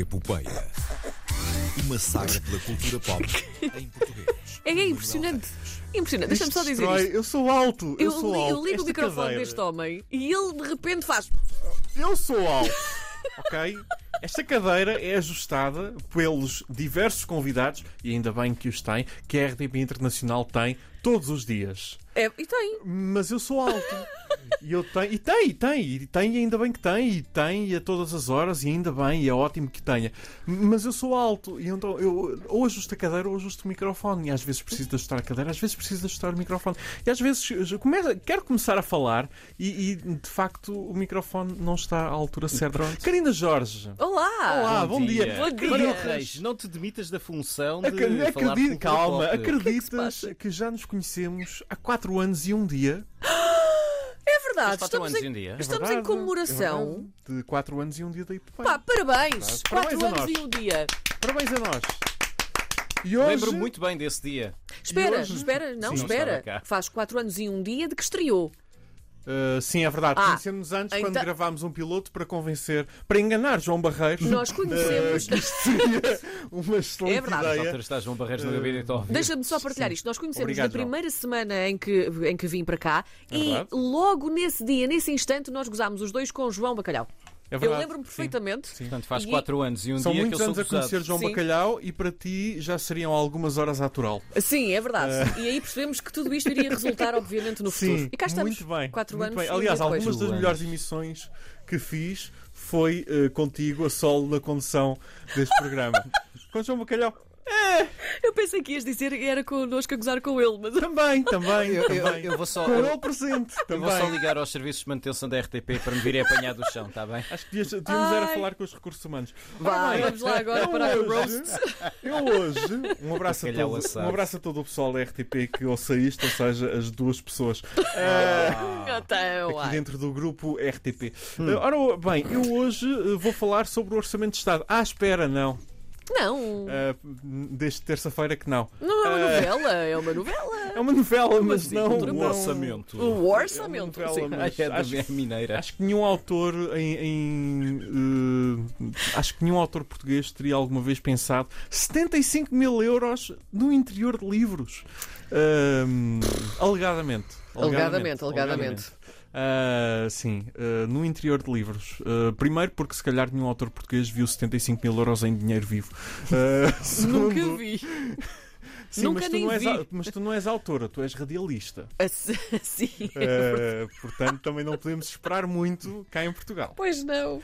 Epopeia. Uma saga pela cultura pop em português. É, é impressionante. Impressionante. Deixa-me só dizer Destrói. isto. Eu sou alto. Eu, Eu, sou li- alto. eu ligo o Esta microfone cadeira- deste homem e ele de repente faz. Eu sou alto. ok? Esta cadeira é ajustada pelos diversos convidados, e ainda bem que os tem, que a RTP Internacional tem todos os dias. É, e tem. Mas eu sou alto. E eu tenho, e tem, e tem, e tem, e ainda bem que tem, e tem e a todas as horas, e ainda bem, e é ótimo que tenha. Mas eu sou alto, e então eu ou ajusto a cadeira ou ajusto o microfone. E às vezes preciso de ajustar a cadeira, às vezes preciso de ajustar o microfone. E às vezes eu começo, quero começar a falar e, e, de facto o microfone não está à altura certa. Karina Jorge. Olá! Olá, bom dia. Bom dia. Reis, não te demitas da função de Acredita, falar calma, acreditas que se passa? que já nos conhecemos há 4 anos e um dia? É verdade. Quatro Estamos anos em, e um dia. É estamos verdade, em comoração. é de 4 anos e um dia da Epopeia. Pá, parabéns! Parabéns Quatro a anos nós. e um dia. Parabéns a nós. E hoje, Lembro muito bem desse dia. Espera, hoje- espera, não, Sim, não espera. cá. Faz quatro anos e um dia de que estreou. Uh, sim, é verdade. Ah, Conhecemos antes quando então- gravámos um piloto para convencer, para enganar João Barreiros. Nós conhecemos. uh, que isto seria uma excelente É verdade. Ideia. está João Barreiros no gabinete a ouvir. Deixa-me só partilhar Sim. isto. Nós conhecemos Obrigado, na primeira semana em que, em que vim para cá É e verdade. logo nesse dia, nesse instante, nós gozámos os dois com João Bacalhau. É Eu lembro-me Sim. perfeitamente. Portanto, faz E- 4 anos e um São dia muitos que eu anos sou a conhecer. João Sim. Bacalhau e para ti já seriam algumas horas a aturá-lo. Sim, é verdade. E aí percebemos que tudo isto iria resultar, obviamente, no futuro. Sim, e cá estamos. muito bem. Quatro muito anos. bem. um Aliás, algumas das melhores emissões que fiz foi uh, contigo a solo na condução deste programa. Com João Bacalhau. Eu pensei que ias dizer que era connosco a gozar com ele, mas. Também, também, Eu, eu- também. eu vou só, Com eu, ele presente. eu vou só Também. ligar aos serviços de manutenção da RTP para me virem apanhar do chão, está bem? Acho que devíamos, devíamos era falar com os recursos humanos. Bem, vamos lá agora eu para o roast. Eu hoje, um abraço, a todo, um abraço a todo o pessoal da RTP que ouça isto, ou seja, as duas pessoas ah, Então, aqui dentro do grupo RTP. Ah, ora bem, eu hoje ah, vou falar sobre o Orçamento de Estado. Ah, espera, não. Não, Ah, desde terça-feira que não. não é uma Ah. novela, é uma novela. É uma novela, mas sim, não. pop. orçamento. O orçamento. É uma sim. novela, mas é da acho- minha mineira. Acho que nenhum autor em, em, eh, acho que nenhum autor português teria alguma vez pensado 75 mil euros no interior de livros. Ahm, alegadamente. Alegadamente, alegadamente. Ah, sim, ah, no interior de livros. Ah, primeiro, porque se calhar nenhum autor português viu 75 mil euros em dinheiro vivo. Ah, Nunca segundo- vi. Sim, Nunca mas, tu nem não és, vi. mas tu não és autora, tu és radialista. Ah, portanto, também não podemos esperar muito cá em Portugal. Pois não.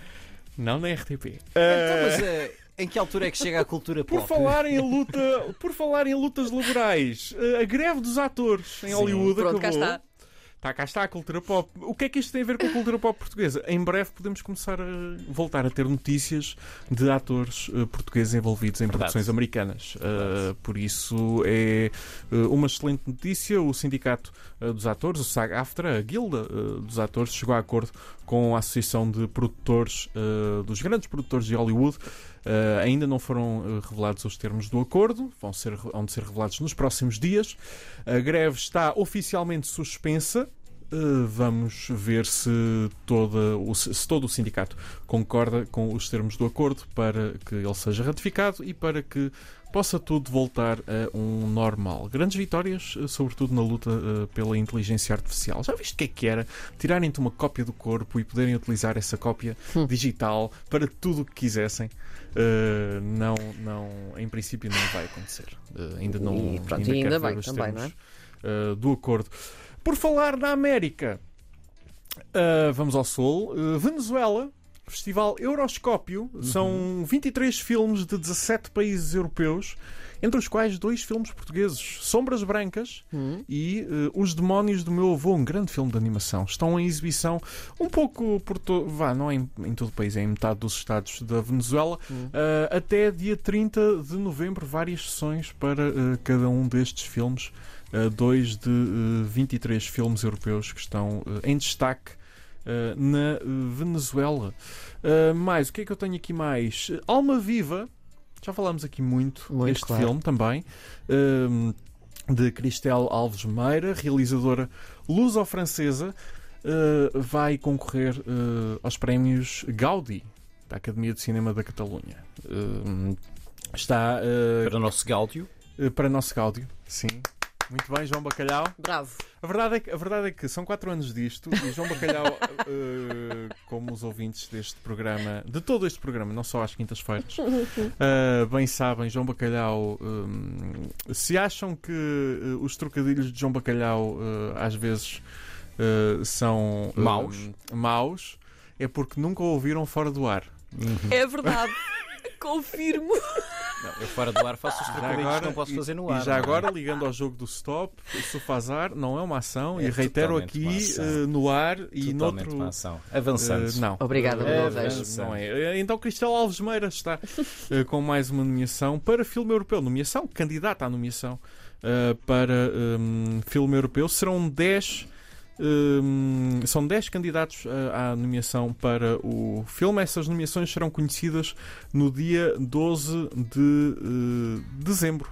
Não na RTP. Então, mas em que altura é que chega a cultura Por pop? falar em luta, por falar em lutas laborais, a greve dos atores em Sim. Hollywood Pronto, cá acabou. está. Tá, cá está a cultura pop. O que é que isto tem a ver com a cultura pop portuguesa? Em breve podemos começar a voltar a ter notícias de atores eh, portugueses envolvidos em Verdade. produções americanas. Eh, por isso é eh, uma excelente notícia. O sindicato dos atores, o SAG-AFTRA, a guilda dos atores, chegou a acordo com a Associação de Produtores, dos grandes produtores de Hollywood. Eh, ainda não foram eh, revelados os termos do acordo, vão, ser, vão ser revelados nos próximos dias. A greve está oficialmente suspensa. Uh, vamos ver se, toda se todo o sindicato concorda com os termos do acordo para que ele seja ratificado e para que possa tudo voltar a um normal. Grandes vitórias, uh, sobretudo na luta uh, pela inteligência artificial. Já viste o que é que era? Tirarem-te uma cópia do corpo e poderem utilizar essa cópia Hum. digital para tudo o que quisessem. Uh, não, não, em princípio não vai acontecer. Uh, ainda não E pronto, ainda ainda bem também, termos, não é? uh, do acordo. Por falar na América, uh, vamos ao Sul. Uh, Venezuela, Festival Euroscópio. São 23 filmes de 17 países europeus, entre os quais dois filmes portugueses: Sombras Brancas Hum. e uh, Os Demónios do Meu Avô, um grande filme de animação. Estão em exibição um pouco por todo. Vá, não é em, em todo o país, é em metade dos estados da Venezuela. Hum. Uh, até dia 30 de novembro, várias sessões para uh, cada um destes filmes. Uh, dois de uh, 23 filmes europeus que estão uh, em destaque uh, na Venezuela. Uh, mais, o que é que eu tenho aqui mais? Alma Viva, já falámos aqui muito, Muito, deste claro. filme também. Um, de Cristel Alves Meira, realizadora luso-francesa, uh, vai concorrer uh, aos prémios Gaudi da Academia de Cinema da Catalunha. Uh, está uh, Para o nosso Gáudio. uh, para nosso Gáudio, sim. Muito bem, João Bacalhau. Bravo. A verdade, é que, a verdade é que são quatro anos disto e João Bacalhau, eh, como os ouvintes deste programa, de todo este programa, não só às quintas-feiras, eh, bem sabem, João Bacalhau, eh, se acham que eh, os trocadilhos de João Bacalhau às vezes são Maus? maus, é porque nunca o ouviram fora do ar. É verdade. Confirmo. Não, eu fora do ar faço os Já trocadilhos que não posso e- fazer no e ar. já não é? agora, ligando ao jogo do stop, o sofazar não é uma ação É e reitero aqui eh, no ar e Totalmente noutro. uma ação. Avançando. Eh, não. Obrigada, Eh, não é. Então Cristela Alves Meira está eh, com mais uma nomeação para filme europeu. Nomeação, candidata à nomeação para hum, filme europeu. Serão 10. Hum, são 10 candidatos eh, à nomeação para o filme. Essas nomeações serão conhecidas no dia 12 de eh, dezembro.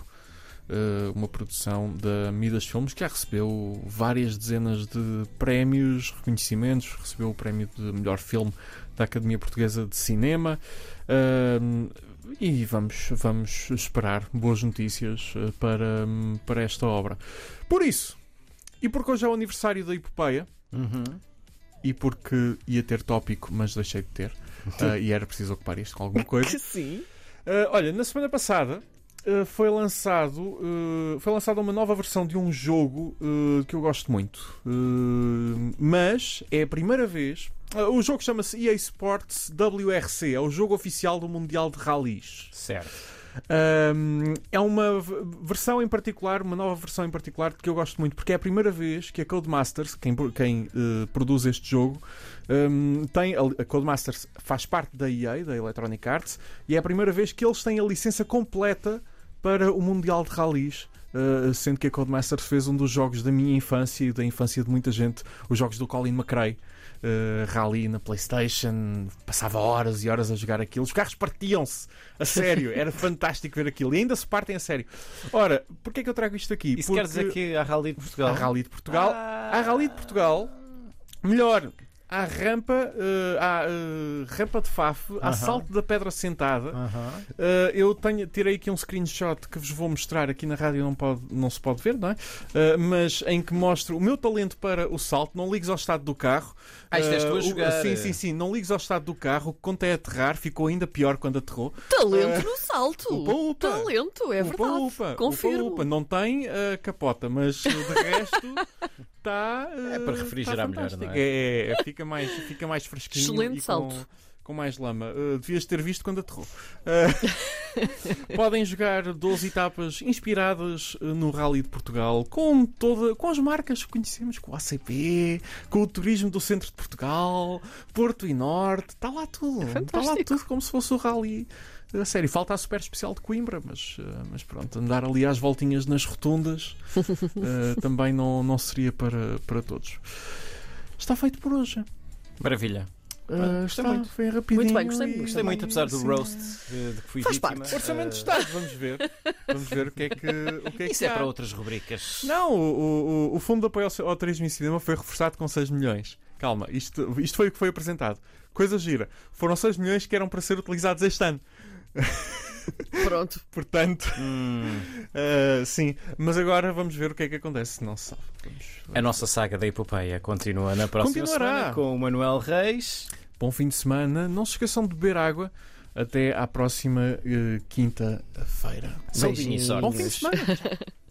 Eh, uma produção da Midas Filmes que já recebeu várias dezenas de prémios, reconhecimentos, recebeu o prémio de melhor filme da Academia Portuguesa de Cinema. Ahm, e vamos, vamos esperar boas notícias para, para esta obra. Por isso, e porque hoje é o aniversário da Epopeia, Uhum. e porque ia ter tópico, mas deixei de ter, ah, e era preciso ocupar isto com alguma coisa. Sim. Uh, olha, na semana passada uh, foi lançado uh, foi lançada uma nova versão de um jogo uh, que eu gosto muito, Uh, mas é a primeira vez. uh, o jogo chama-se EA Sports WRC, é o jogo oficial do Mundial de Rallys. Certo. Um, é uma versão em particular, uma nova versão em particular que eu gosto muito, porque é a primeira vez que a Codemasters, quem, quem eh, produz este jogo, um, tem a, a Codemasters faz parte da EA, da Electronic Arts, e é a primeira vez que eles têm a licença completa para o Mundial de Rallys. eh, sendo que a Codemasters fez um dos jogos da minha infância e da infância de muita gente, os jogos do Colin McRae. Uh, rally na PlayStation, passava horas e horas a jogar aquilo. Os carros partiam-se a sério, era fantástico ver aquilo e ainda se partem a sério. Ora, porquê é que eu trago isto aqui? Isso quer dizer que há Rally de Portugal? há Rally de Portugal, Ah. há Rally de Portugal, melhor, há rampa, uh, há uh, rampa de Faf, há Aham. salto da pedra sentada. Aham. Uh, eu tenho, tirei aqui um screenshot que vos vou mostrar aqui na rádio, não, pode, não se pode ver, não é? Uh, mas em que mostro o meu talento para o salto. Não ligues ao estado do carro. Ah, isto és tu a Uh, o- jogar. Sim, sim, sim. Não ligues ao estado do carro. O que conta é aterrar. Ficou ainda pior quando aterrou. Talento no salto. Upa, upa. Talento, é Upa, verdade. upa, Confirmo. upa, upa. Não tem uh, capota, mas uh, de resto está. uh, É para refrigerar tá melhor, não é? É, é, fica, mais, fica mais fresquinho. Excelente e salto. Com, com mais lama. Uh, devias ter visto quando aterrou. Uh, podem jogar 12 etapas inspiradas uh, no Rally de Portugal com, toda, com as marcas que conhecemos, com o ACP, com o turismo do centro de Portugal, Porto e Norte. Está lá tudo. Está lá tudo como se fosse o Rally. A sério, falta a super especial de Coimbra, mas, uh, mas pronto, andar ali às voltinhas nas rotundas uh, também não, não seria para, para todos. Está feito por hoje. Maravilha. Uh, gostei está, muito. Foi rapidinho. Muito bem, gostei e- muito. Gostei muito, apesar do sim. roast eh, de que fui Faz vítima. parte. Orçamento de Estado, vamos ver. Vamos ver o que é que, o que, é Isso que é há. para outras rubricas. Não, o, o, o fundo de apoio ao, ao turismo e cinema foi reforçado com 6 milhões. Calma, isto, isto foi o que foi apresentado. Coisa gira. Foram 6 milhões que eram para ser utilizados este ano. Pronto. Portanto, Hum, uh, sim. Mas agora vamos ver o que é que acontece. Não se sabe. Vamos, a nossa saga da epopeia continua na próxima Continuará. semana com o Manuel Reis. Bom fim de semana. Não se esqueçam de beber água. Até à próxima uh, quinta-feira. Bom fim de semana.